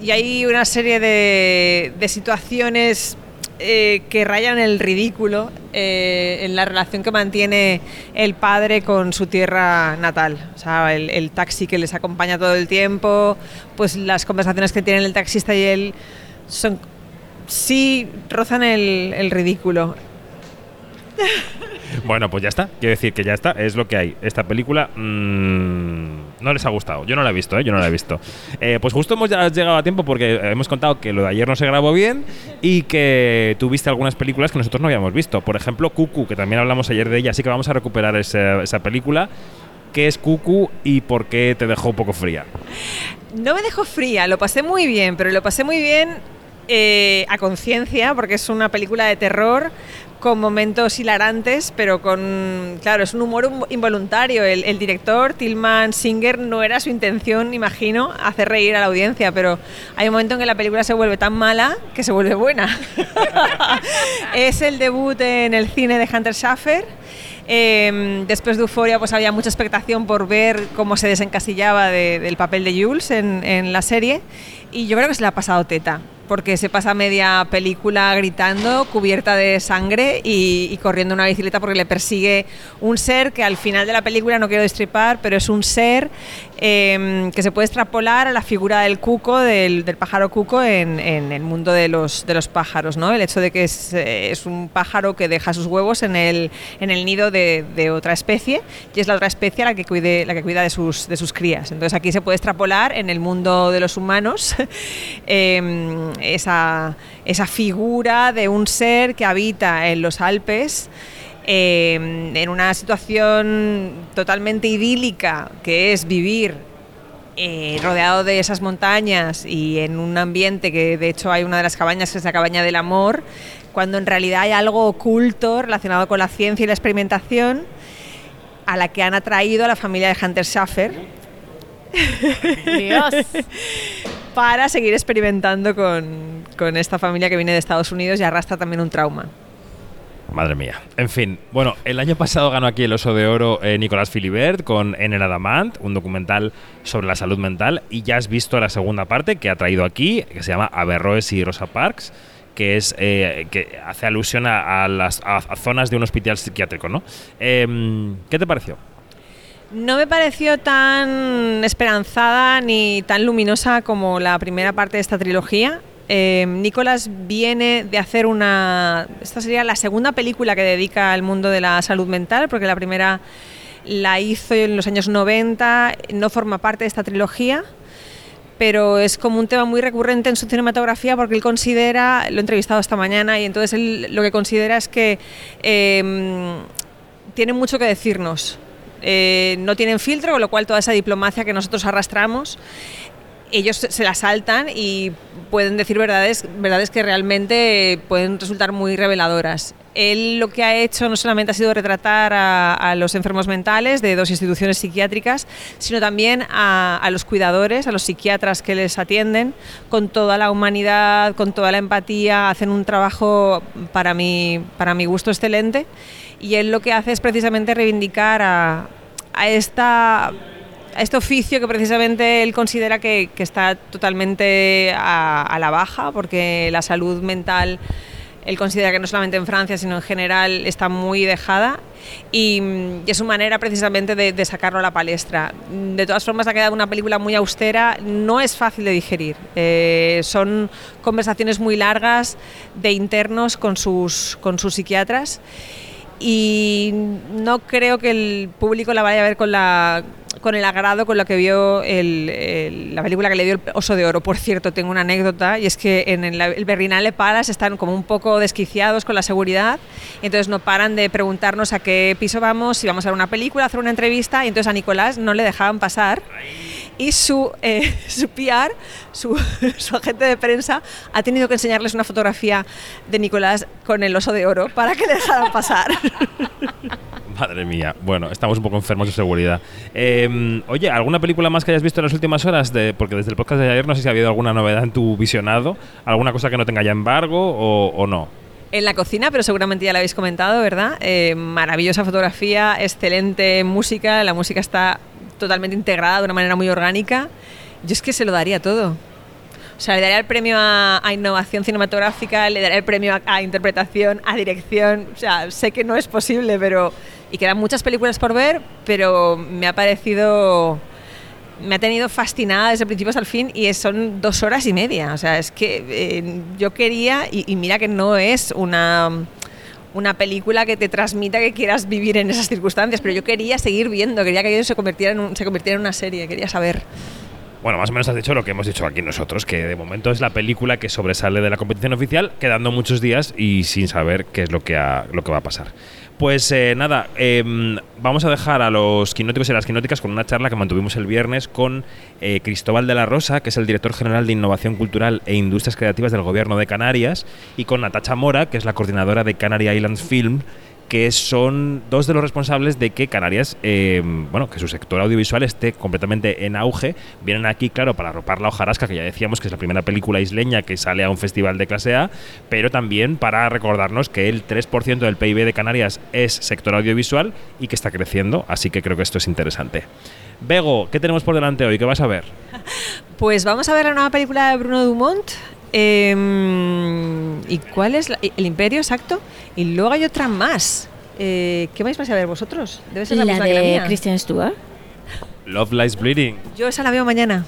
y hay una serie de, de situaciones eh, que rayan el ridículo eh, en la relación que mantiene el padre con su tierra natal. O sea, el, taxi que les acompaña todo el tiempo, pues las conversaciones que tienen el taxista y él son sí rozan el, el ridículo. Bueno, pues ya está. Quiero decir que ya está. Es lo que hay. Esta película mm, no les ha gustado. Yo no la he visto, ¿eh? Yo no la he visto. Eh, pues justo hemos llegado a tiempo porque hemos contado que lo de ayer no se grabó bien y que tuviste algunas películas que nosotros no habíamos visto. Por ejemplo, Cucu, que también hablamos ayer de ella. Así que vamos a recuperar esa, película. ¿Qué es Cucu y por qué te dejó un poco fría? No me dejó fría, lo pasé muy bien, pero lo pasé muy bien eh, a conciencia, porque es una película de terror con momentos hilarantes, pero con, claro, es un humor un- involuntario. El, el director, Tilman Singer, no era su intención, imagino, hacer reír a la audiencia, pero hay un momento en que la película se vuelve tan mala que se vuelve buena. es el debut en el cine de Hunter Schaffer. Eh, después de Euforia pues había mucha expectación por ver cómo se desencasillaba de- del papel de Jules en, en la serie y yo creo que se le ha pasado teta porque se pasa media película gritando, cubierta de sangre y, corriendo una bicicleta porque le persigue un ser que al final de la película, no quiero destripar, pero es un ser eh, que se puede extrapolar a la figura del cuco, del, pájaro cuco en, el mundo de los, pájaros, ¿no? El hecho de que es, eh, un pájaro que deja sus huevos en el, nido de, otra especie y es la otra especie la que, cuida de sus, crías. Entonces aquí se puede extrapolar en el mundo de los humanos eh, esa, esa figura de un ser que habita en los Alpes eh, en una situación totalmente idílica que es vivir eh, rodeado de esas montañas y en un ambiente que de hecho hay una de las cabañas que es la cabaña del amor, cuando en realidad hay algo oculto relacionado con la ciencia y la experimentación a la que han atraído a la familia de Hunter Schaffer Dios. para seguir experimentando con, con esta familia que viene de Estados Unidos y arrastra también un trauma. Madre mía. En fin, bueno, el año pasado ganó aquí el Oso de Oro eh, Nicolás Filibert con En el Adamant, un documental sobre la salud mental. Y ya has visto la segunda parte que ha traído aquí, que se llama Averroes y Rosa Parks, que es eh, que hace alusión a, las a zonas de un hospital psiquiátrico, ¿no? Em, ¿Qué te pareció? No me pareció tan esperanzada ni tan luminosa como la primera parte de esta trilogía. Eh, Nicolás viene de hacer una... Esta sería la segunda película que dedica al mundo de la salud mental, porque la primera la hizo en los años 90, no forma parte de esta trilogía, pero es como un tema muy recurrente en su cinematografía porque él considera, lo he entrevistado esta mañana, y entonces él lo que considera es que eh, tiene mucho que decirnos. Eh, no tienen filtro, con lo cual toda esa diplomacia que nosotros arrastramos, ellos se- la saltan y pueden decir verdades, verdades que realmente pueden resultar muy reveladoras. Él lo que ha hecho no solamente ha sido retratar a, a los enfermos mentales de dos instituciones psiquiátricas, sino también a, a los cuidadores, a los psiquiatras que les atienden, con toda la humanidad, con toda la empatía, hacen un trabajo para mi, para mi gusto excelente. Y él lo que hace es precisamente reivindicar a, a esta a este oficio que precisamente él considera que, que está totalmente a, a, la baja, porque la salud mental, él considera que no solamente en Francia, sino en general está muy dejada y, y es su manera precisamente de, de, sacarlo a la palestra. De todas formas, ha quedado una película muy austera, no es fácil de digerir. Eh, son conversaciones muy largas de internos con sus, con sus psiquiatras y no creo que el público la vaya a ver con la con el agrado con lo que vio el, el, la película que le dio el Oso de Oro. Por cierto, tengo una anécdota y es que en el, el Berlinale Palace están como un poco desquiciados con la seguridad entonces no paran de preguntarnos a qué piso vamos, si vamos a ver una película, a hacer una entrevista y entonces a Nicolás no le dejaban pasar y su, eh, su PR, su, su, agente de prensa, ha tenido que enseñarles una fotografía de Nicolás con el oso de oro para que le dejaran pasar. Madre mía, bueno, estamos un poco enfermos de seguridad. Eh, oye, ¿alguna película más que hayas visto en las últimas horas? De, porque desde el podcast de ayer no sé si ha habido alguna novedad en tu visionado, alguna cosa que no tenga ya embargo o no. En la cocina, pero seguramente ya la habéis comentado, ¿verdad? Eh, maravillosa fotografía, excelente música, la música está totalmente integrada de una manera muy orgánica. Yo es que se lo daría todo. O sea, le daría el premio a, a innovación cinematográfica, le daría el premio a, a, interpretación, a dirección. O sea, sé que no es posible, pero. Y quedan muchas películas por ver, pero me ha parecido. Me ha tenido fascinada desde el principio hasta el fin y son dos horas y media. O sea, es que eh, yo quería, y, mira que no es una una película que te transmita que quieras vivir en esas circunstancias, pero yo quería seguir viendo, quería que ello se convirtiera en, se convirtiera en una serie, quería saber. Bueno, más o menos has dicho lo que hemos dicho aquí nosotros, que de momento es la película que sobresale de la competición oficial, quedando muchos días y sin saber qué es lo que, ha, lo que va a pasar. Pues eh, nada, eh, vamos a dejar a los quinóticos y las quinóticas con una charla que mantuvimos el viernes con eh, Cristóbal de la Rosa, que es el director general de Innovación Cultural e Industrias Creativas del Gobierno de Canarias, y con Natacha Mora, que es la coordinadora de Canary Islands Film, que son dos de los responsables de que Canarias, eh, bueno, que su sector audiovisual esté completamente en auge. Vienen aquí, claro, para ropar la hojarasca, que ya decíamos que es la primera película isleña que sale a un festival de clase A, pero también para recordarnos que el 3% del PIB de Canarias es sector audiovisual y que está creciendo, así que creo que esto es interesante. Bego, ¿qué tenemos por delante hoy? ¿Qué vas a ver? Pues vamos a ver la nueva película de Bruno Dumont, eh, ¿Y cuál es? La, el Imperio, exacto. Y luego hay otra más. Eh, ¿Qué vais a ver vosotros? Debe ser la, la misma de que la mía. Christian Stewart. Love Lies Bleeding. Yo esa la veo mañana.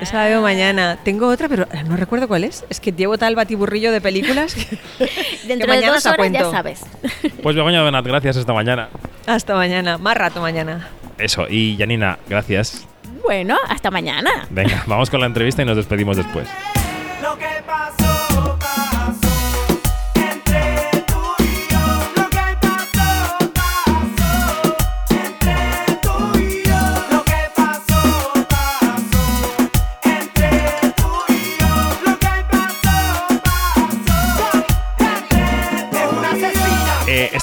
Esa la veo mañana. Tengo otra, pero no recuerdo cuál es. Es que llevo tal batiburrillo de películas que, Dentro que mañana de dos horas ya sabes. Pues Begoña Donat, gracias esta mañana. Hasta mañana. Más rato mañana. Eso. Y Janina, gracias. Bueno, hasta mañana. Venga, vamos con la entrevista y nos despedimos después.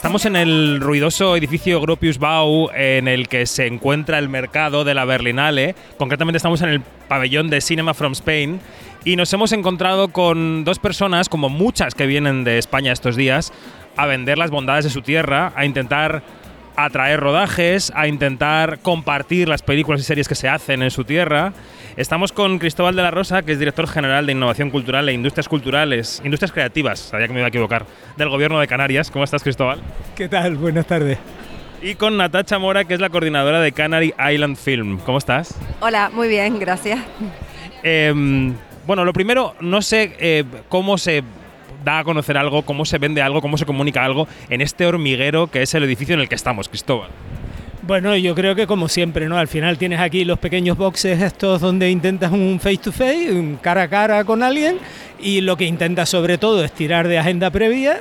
Estamos en el ruidoso edificio Gropius Bau en el que se encuentra el mercado de la Berlinale. Concretamente estamos en el pabellón de Cinema from Spain y nos hemos encontrado con dos personas, como muchas que vienen de España estos días, a vender las bondades de su tierra, a intentar atraer rodajes, a intentar compartir las películas y series que se hacen en su tierra. Estamos con Cristóbal de la Rosa, que es director general de Innovación Cultural e Industrias Culturales, Industrias Creativas, sabía que me iba a equivocar, del Gobierno de Canarias. ¿Cómo estás, Cristóbal? ¿Qué tal? Buenas tardes. Y con Natacha Mora, que es la coordinadora de Canary Island Film. ¿Cómo estás? Hola, muy bien, gracias. Eh, bueno, lo primero, no sé eh, cómo se da a conocer algo, cómo se vende algo, cómo se comunica algo en este hormiguero que es el edificio en el que estamos, Cristóbal. Bueno, yo creo que como siempre, ¿no? Al final tienes aquí los pequeños boxes estos donde intentas un face to face, un cara a cara con alguien y lo que intentas sobre todo es tirar de agenda previa.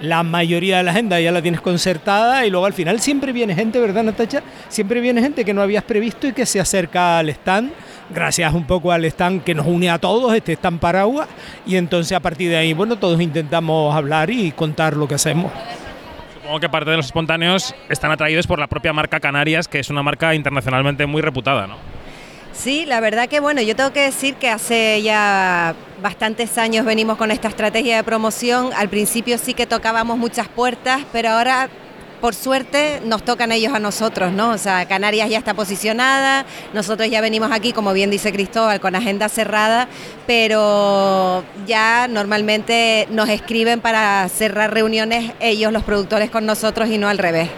La mayoría de la agenda ya la tienes concertada y luego al final siempre viene gente, ¿verdad, Natacha? Siempre viene gente que no habías previsto y que se acerca al stand gracias un poco al stand que nos une a todos, este stand paraguas, y entonces a partir de ahí, bueno, todos intentamos hablar y contar lo que hacemos. Supongo que parte de los espontáneos están atraídos por la propia marca Canarias, que es una marca internacionalmente muy reputada, ¿no? Sí, la verdad que bueno, yo tengo que decir que hace ya bastantes años venimos con esta estrategia de promoción. Al principio sí que tocábamos muchas puertas, pero ahora por suerte nos tocan ellos a nosotros, ¿no? O sea, Canarias ya está posicionada, nosotros ya venimos aquí, como bien dice Cristóbal, con agenda cerrada, pero ya normalmente nos escriben para cerrar reuniones ellos, los productores, con nosotros y no al revés.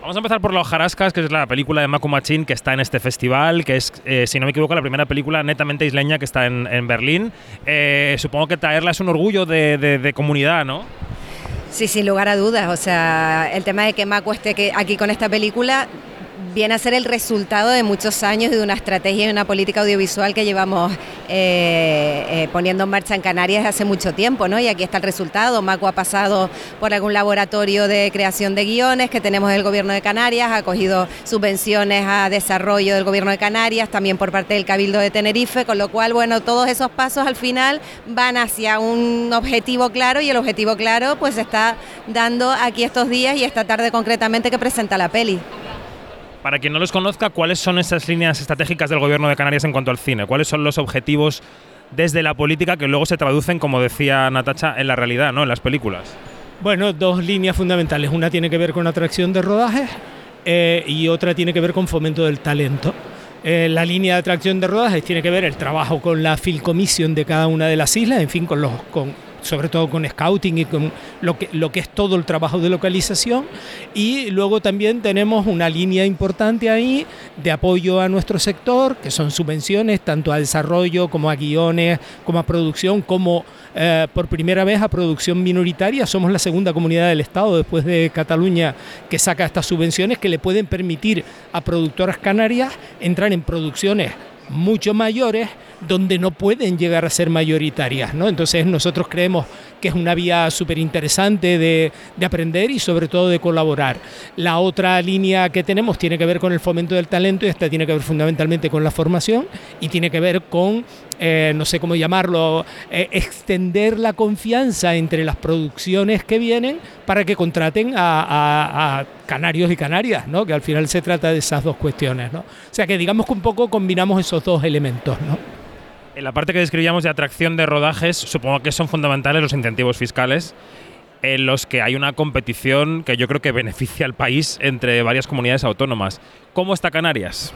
Vamos a empezar por La Hojarascas, que es la película de Maku Machin que está en este festival, que es, eh, si no me equivoco, la primera película netamente isleña que está en, en Berlín. Eh, supongo que traerla es un orgullo de, de- de comunidad, ¿no? Sí, sin lugar a dudas. O sea, el tema de que Mako esté aquí con esta película viene a ser el resultado de muchos años de una estrategia y una política audiovisual que llevamos eh, eh, poniendo en marcha en Canarias hace mucho tiempo, ¿no? Y aquí está el resultado. Mako ha pasado por algún laboratorio de creación de guiones que tenemos del Gobierno de Canarias, ha cogido subvenciones a desarrollo del Gobierno de Canarias, también por parte del Cabildo de Tenerife, con lo cual, bueno, todos esos pasos al final van hacia un objetivo claro y el objetivo claro pues se está dando aquí estos días y esta tarde concretamente que presenta la peli. Para quien no los conozca, ¿cuáles son esas líneas estratégicas del gobierno de Canarias en cuanto al cine? ¿Cuáles son los objetivos desde la política que luego se traducen, como decía Natacha, en la realidad, ¿no? En las películas. Bueno, dos líneas fundamentales. Una tiene que ver con atracción de rodajes eh, y otra tiene que ver con fomento del talento. Eh, la línea de atracción de rodajes tiene que ver el trabajo con la Film Commission de cada una de las islas, en fin, con los, con, sobre todo con scouting y con lo que, lo que es todo el trabajo de localización. Y luego también tenemos una línea importante ahí de apoyo a nuestro sector, que son subvenciones tanto a desarrollo como a guiones, como a producción, como eh, por primera vez a producción minoritaria. Somos la segunda comunidad del Estado después de Cataluña que saca estas subvenciones que le pueden permitir a productoras canarias entrar en producciones mucho mayores donde no pueden llegar a ser mayoritarias. ¿no? Entonces nosotros creemos que es una vía súper interesante de, de aprender y sobre todo de colaborar. La otra línea que tenemos tiene que ver con el fomento del talento y esta tiene que ver fundamentalmente con la formación y tiene que ver con, eh, no sé cómo llamarlo, eh, extender la confianza entre las producciones que vienen para que contraten a, a- canarios y canarias, ¿no? que al final se trata de esas dos cuestiones. ¿no? O sea que digamos que un poco combinamos esos dos elementos. ¿no? En la parte que describíamos de atracción de rodajes, supongo que son fundamentales los incentivos fiscales en los que hay una competición que yo creo que beneficia al país entre varias comunidades autónomas. ¿Cómo está Canarias?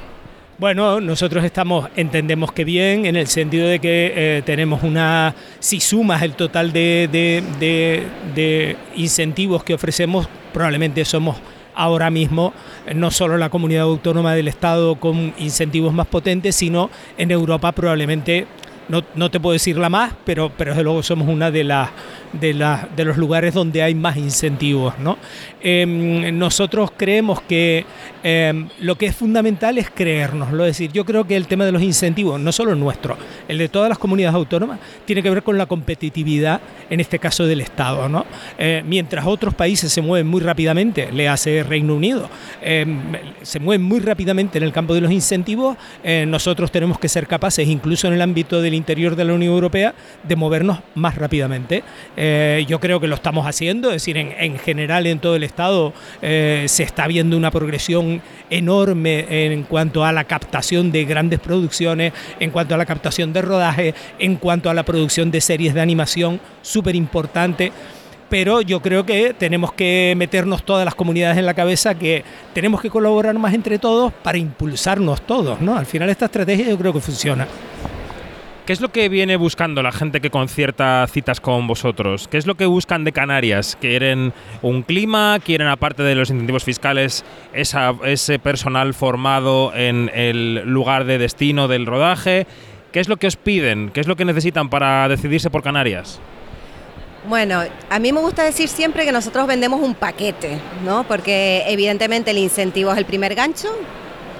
Bueno, nosotros estamos, entendemos que bien, en el sentido de que eh, tenemos una, si sumas el total de, incentivos que ofrecemos, probablemente somos ahora mismo eh, no solo la comunidad autónoma del Estado con incentivos más potentes, sino en Europa probablemente, no, no te puedo decir la más, pero, pero desde luego somos una de las de, la- de los lugares donde hay más incentivos. ¿no? Em, nosotros creemos que em, lo que es fundamental es creérnoslo. Es decir, yo creo que el tema de los incentivos, no solo nuestro, el de todas las comunidades autónomas, tiene que ver con la competitividad, en este caso del Estado. ¿no? Eh, mientras otros países se mueven muy rápidamente, le hace Reino Unido, em, se mueven muy rápidamente en el campo de los incentivos, eh, nosotros tenemos que ser capaces, incluso en el ámbito del interior de la Unión Europea, de movernos más rápidamente. Eh, yo creo que lo estamos haciendo, es decir, en, en general en todo el Estado se está viendo una progresión enorme en cuanto a la captación de grandes producciones, en cuanto a la captación de rodaje, en cuanto a la producción de series de animación, súper importante pero yo creo que tenemos que meternos todas las comunidades en la cabeza que tenemos que colaborar más entre todos para impulsarnos todos, ¿no? Al final esta estrategia yo creo que funciona. ¿Qué es lo que viene buscando la gente que concierta citas con vosotros? ¿Qué es lo que buscan de Canarias? ¿Quieren un clima? ¿Quieren, aparte de los incentivos fiscales, ese personal formado en el lugar de destino del rodaje? ¿Qué es lo que os piden? ¿Qué es lo que necesitan para decidirse por Canarias? Bueno, a mí me gusta decir siempre que nosotros vendemos un paquete, ¿no? Porque evidentemente el incentivo es el primer gancho,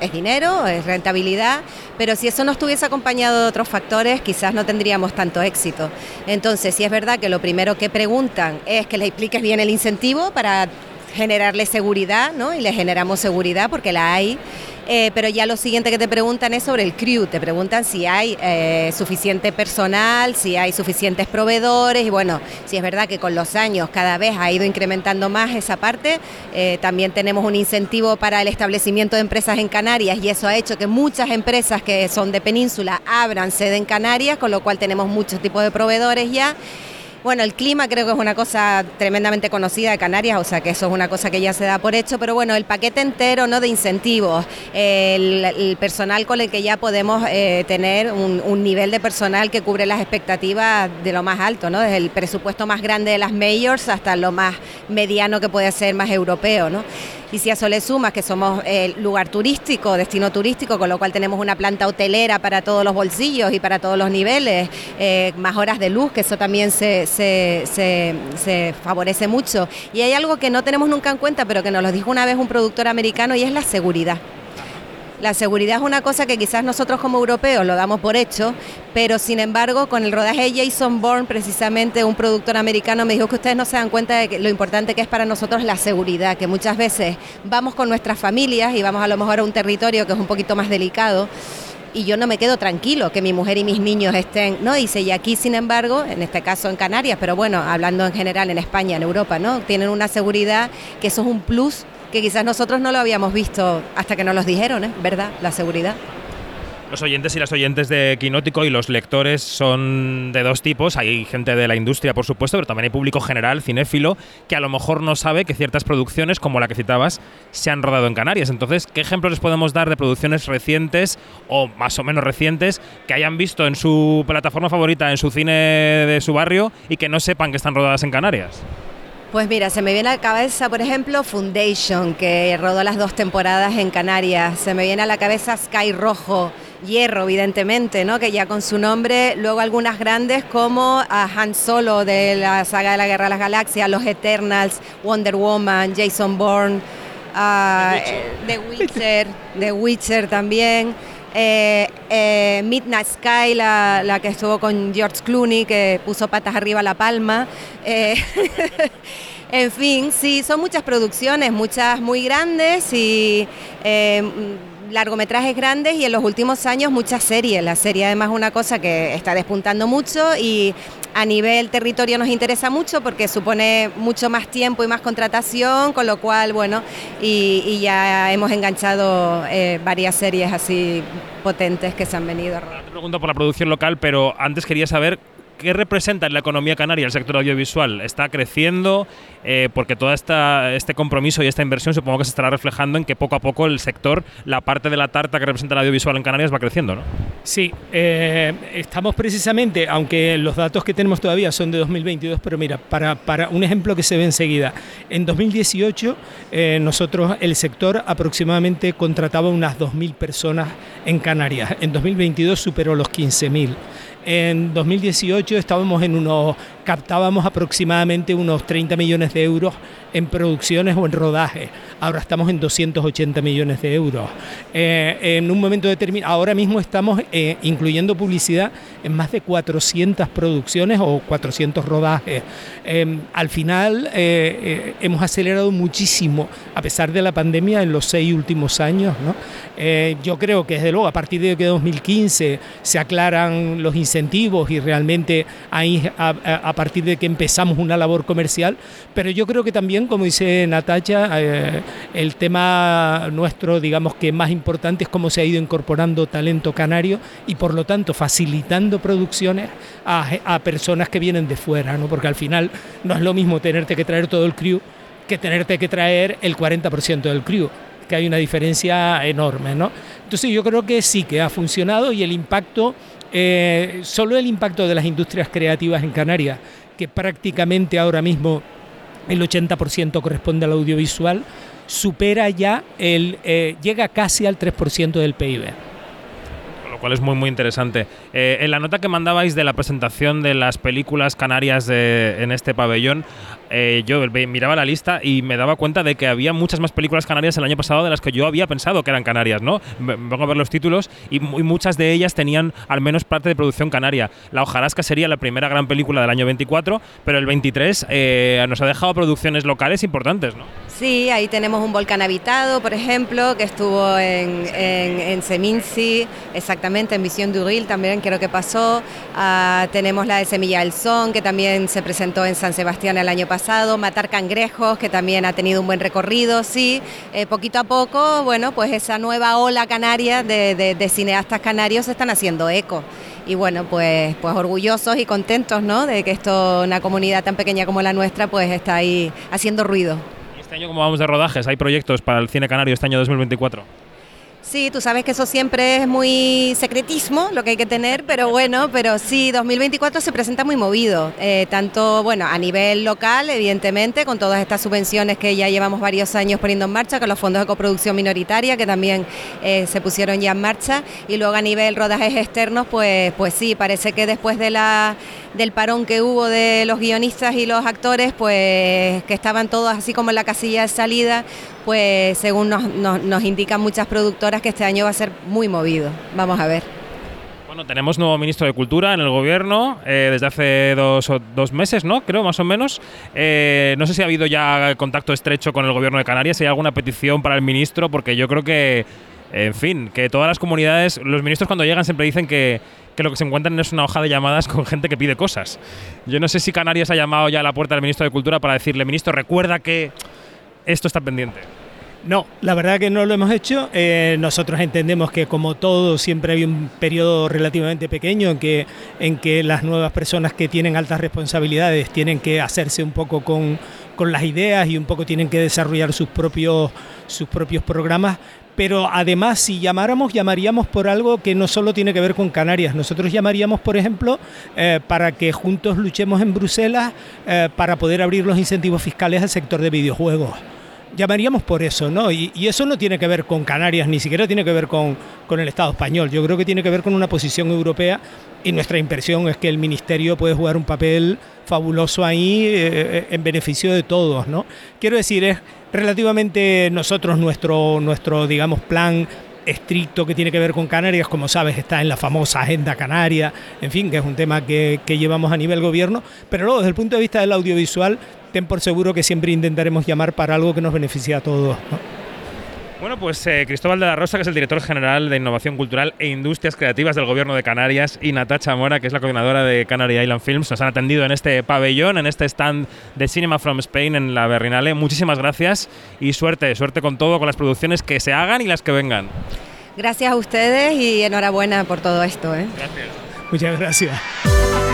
es dinero, es rentabilidad, pero si eso no estuviese acompañado de otros factores, quizás no tendríamos tanto éxito. Entonces, sí es verdad que lo primero que preguntan es que les expliques bien el incentivo para generarle seguridad, ¿no? Y le generamos seguridad porque la hay. Eh, pero ya lo siguiente que te preguntan es sobre el crew, te preguntan si hay eh, suficiente personal, si hay suficientes proveedores. Y bueno, si es verdad que con los años cada vez ha ido incrementando más esa parte, eh, también tenemos un incentivo para el establecimiento de empresas en Canarias. Y eso ha hecho que muchas empresas que son de península abran sede en Canarias, con lo cual tenemos muchos tipos de proveedores ya. Bueno, el clima creo que es una cosa tremendamente conocida de Canarias, o sea que eso es una cosa que ya se da por hecho, pero bueno, el paquete entero ¿no? de incentivos, el, personal con el que ya podemos eh, tener un, un nivel de personal que cubre las expectativas de lo más alto, ¿no? desde el presupuesto más grande de las mayors hasta lo más mediano que puede ser más europeo. ¿no? Y si a eso le sumas que somos eh, lugar turístico, destino turístico, con lo cual tenemos una planta hotelera para todos los bolsillos y para todos los niveles, eh, más horas de luz, que eso también se, se, se, favorece mucho. Y hay algo que no tenemos nunca en cuenta, pero que nos lo dijo una vez un productor americano, y es la seguridad. La seguridad es una cosa que quizás nosotros como europeos lo damos por hecho, pero sin embargo con el rodaje de Jason Bourne, precisamente un productor americano me dijo que ustedes no se dan cuenta de que lo importante que es para nosotros la seguridad, que muchas veces vamos con nuestras familias y vamos a lo mejor a un territorio que es un poquito más delicado y yo no me quedo tranquilo que mi mujer y mis niños estén, ¿no? Dice, y aquí, sin embargo, en este caso en Canarias, pero bueno, hablando en general en España, en Europa, ¿no? Tienen una seguridad que eso es un plus que quizás nosotros no lo habíamos visto hasta que nos los dijeron, ¿eh? ¿verdad? La seguridad. Los oyentes y las oyentes de Quinótico y los lectores son de dos tipos. Hay gente de la industria, por supuesto, pero también hay público general, cinéfilo, que a lo mejor no sabe que ciertas producciones, como la que citabas, se han rodado en Canarias. Entonces, ¿qué ejemplos les podemos dar de producciones recientes o más o menos recientes que hayan visto en su plataforma favorita, en su cine de su barrio y que no sepan que están rodadas en Canarias? Pues mira, se me viene a la cabeza, por ejemplo, Foundation, que rodó las dos temporadas en Canarias. Se me viene a la cabeza Sky Rojo, Hierro, evidentemente, ¿no? que ya con su nombre, luego algunas grandes como a Han Solo de la saga de la Guerra de las Galaxias, Los Eternals, Wonder Woman, Jason Bourne, uh, The Witcher, The Witcher también. Eh, eh, Midnight Sky, la, la, que estuvo con George Clooney, que puso patas arriba la palma. Eh, en fin, sí, son muchas producciones, muchas muy grandes y largometrajes grandes y en los últimos años muchas series. La serie además es una cosa que está despuntando mucho y a nivel territorio nos interesa mucho porque supone mucho más tiempo y más contratación, con lo cual, bueno, y, ya hemos enganchado eh, varias series así potentes que se han venido. Te pregunto por la producción local, pero antes quería saber ¿Qué representa en la economía canaria el sector audiovisual? ¿Está creciendo? Eh, porque todo este compromiso y esta inversión supongo que se estará reflejando en que poco a poco el sector, la parte de la tarta que representa el audiovisual en Canarias va creciendo, ¿no? Sí, eh, estamos precisamente, aunque los datos que tenemos todavía son de 2022, pero mira, para, para un ejemplo que se ve enseguida, en 2018 eh, nosotros, el sector aproximadamente contrataba unas 2.000 personas en Canarias, en 2022 superó los 15.000. En 2018 estábamos en unos, captábamos aproximadamente unos 30 millones de euros en producciones o en rodaje. Ahora estamos en 280 millones de euros. Eh, en un momento determinado, ahora mismo estamos eh, incluyendo publicidad en más de 400 producciones o 400 rodajes. Eh, al final eh, hemos acelerado muchísimo, a pesar de la pandemia, en los seis últimos años. ¿no? yo creo que desde luego a partir de que 2015 se aclaran los incentivos y realmente ahí a, partir de que empezamos una labor comercial, pero yo creo que también, como dice Natacha, eh, el tema nuestro, digamos que más importante es cómo se ha ido incorporando talento canario y por lo tanto facilitando producciones a, a personas que vienen de fuera, ¿no? porque al final no es lo mismo tenerte que traer todo el crew que tenerte que traer el 40% del crew que hay una diferencia enorme, ¿no? Entonces yo creo que sí que ha funcionado y el impacto, eh, solo el impacto de las industrias creativas en Canarias, que prácticamente ahora mismo el 80% corresponde al audiovisual, supera ya el, eh, llega casi al 3% del PIB lo cual es muy muy interesante. Eh, en la nota que mandabais de la presentación de las películas canarias de, en este pabellón, eh, yo miraba la lista y me daba cuenta de que había muchas más películas canarias el año pasado de las que yo había pensado que eran canarias, ¿no? Me pongo a ver los títulos y, y muchas de ellas tenían al menos parte de producción canaria. La hojarasca sería la primera gran película del año 24, pero el 23 eh, nos ha dejado producciones locales importantes, ¿no? Sí, ahí tenemos un volcán habitado, por ejemplo, que estuvo en, en, en Seminci, exactamente, en Visión Duril también creo que pasó. Uh, tenemos la de Semilla del Son, que también se presentó en San Sebastián el año pasado. Matar Cangrejos, que también ha tenido un buen recorrido, sí. Eh, poquito a poco, bueno, pues esa nueva ola canaria de, cineastas canarios están haciendo eco. y bueno, pues, pues orgullosos y contentos, ¿no? De que esto, una comunidad tan pequeña como la nuestra, pues está ahí haciendo ruido. ¿Y este año cómo vamos de rodajes? ¿Hay proyectos para el cine canario este año 2024? Sí, tú sabes que eso siempre es muy secretismo, lo que hay que tener, pero bueno, pero sí, 2024 se presenta muy movido, eh, tanto, bueno, a nivel local, evidentemente, con todas estas subvenciones que ya llevamos varios años poniendo en marcha, con los fondos de coproducción minoritaria, que también eh, se pusieron ya en marcha, y luego a nivel rodajes externos, pues, pues sí, parece que después de la, del parón que hubo de los guionistas y los actores, pues que estaban todos así como en la casilla de salida, pues según nos, nos- nos indican muchas productoras que este año va a ser muy movido. Vamos a ver. Bueno, tenemos nuevo ministro de Cultura en el gobierno eh, desde hace dos, dos meses, ¿no? Creo, más o menos. Eh, no sé si ha habido ya contacto estrecho con el gobierno de Canarias, si hay alguna petición para el ministro, porque yo creo que, en fin, que todas las comunidades, los ministros cuando llegan siempre dicen que, que lo que se encuentran es una hoja de llamadas con gente que pide cosas. Yo no sé si Canarias ha llamado ya a la puerta del ministro de Cultura para decirle, ministro, recuerda que esto está pendiente. No, la verdad que no lo hemos hecho. Eh, nosotros entendemos que como todo siempre hay un periodo relativamente pequeño en que, en que las nuevas personas que tienen altas responsabilidades tienen que hacerse un poco con, con las ideas y un poco tienen que desarrollar sus propios, sus propios programas. Pero además, si llamáramos, llamaríamos por algo que no solo tiene que ver con Canarias. Nosotros llamaríamos, por ejemplo, eh, para que juntos luchemos en Bruselas eh, para poder abrir los incentivos fiscales al sector de videojuegos llamaríamos por eso, ¿no? Y, eso no tiene que ver con Canarias, ni siquiera tiene que ver con, con el Estado español. Yo creo que tiene que ver con una posición europea y nuestra impresión es que el Ministerio puede jugar un papel fabuloso ahí eh, en beneficio de todos, ¿no? Quiero decir, es relativamente nosotros nuestro, nuestro digamos, plan estricto que tiene que ver con Canarias, como sabes, está en la famosa Agenda Canaria, en fin, que es un tema que, que llevamos a nivel gobierno, pero luego desde el punto de vista del audiovisual, ten por seguro que siempre intentaremos llamar para algo que nos beneficie a todos. Bueno, pues eh, Cristóbal de la Rosa, que es el director general de Innovación Cultural e Industrias Creativas del Gobierno de Canarias, y Natacha Mora, que es la coordinadora de Canary Island Films, nos han atendido en este pabellón, en este stand de Cinema from Spain en la Berrinale. Muchísimas gracias y suerte, suerte con todo, con las producciones que se hagan y las que vengan. Gracias a ustedes y enhorabuena por todo esto. ¿eh? Gracias. Muchas gracias.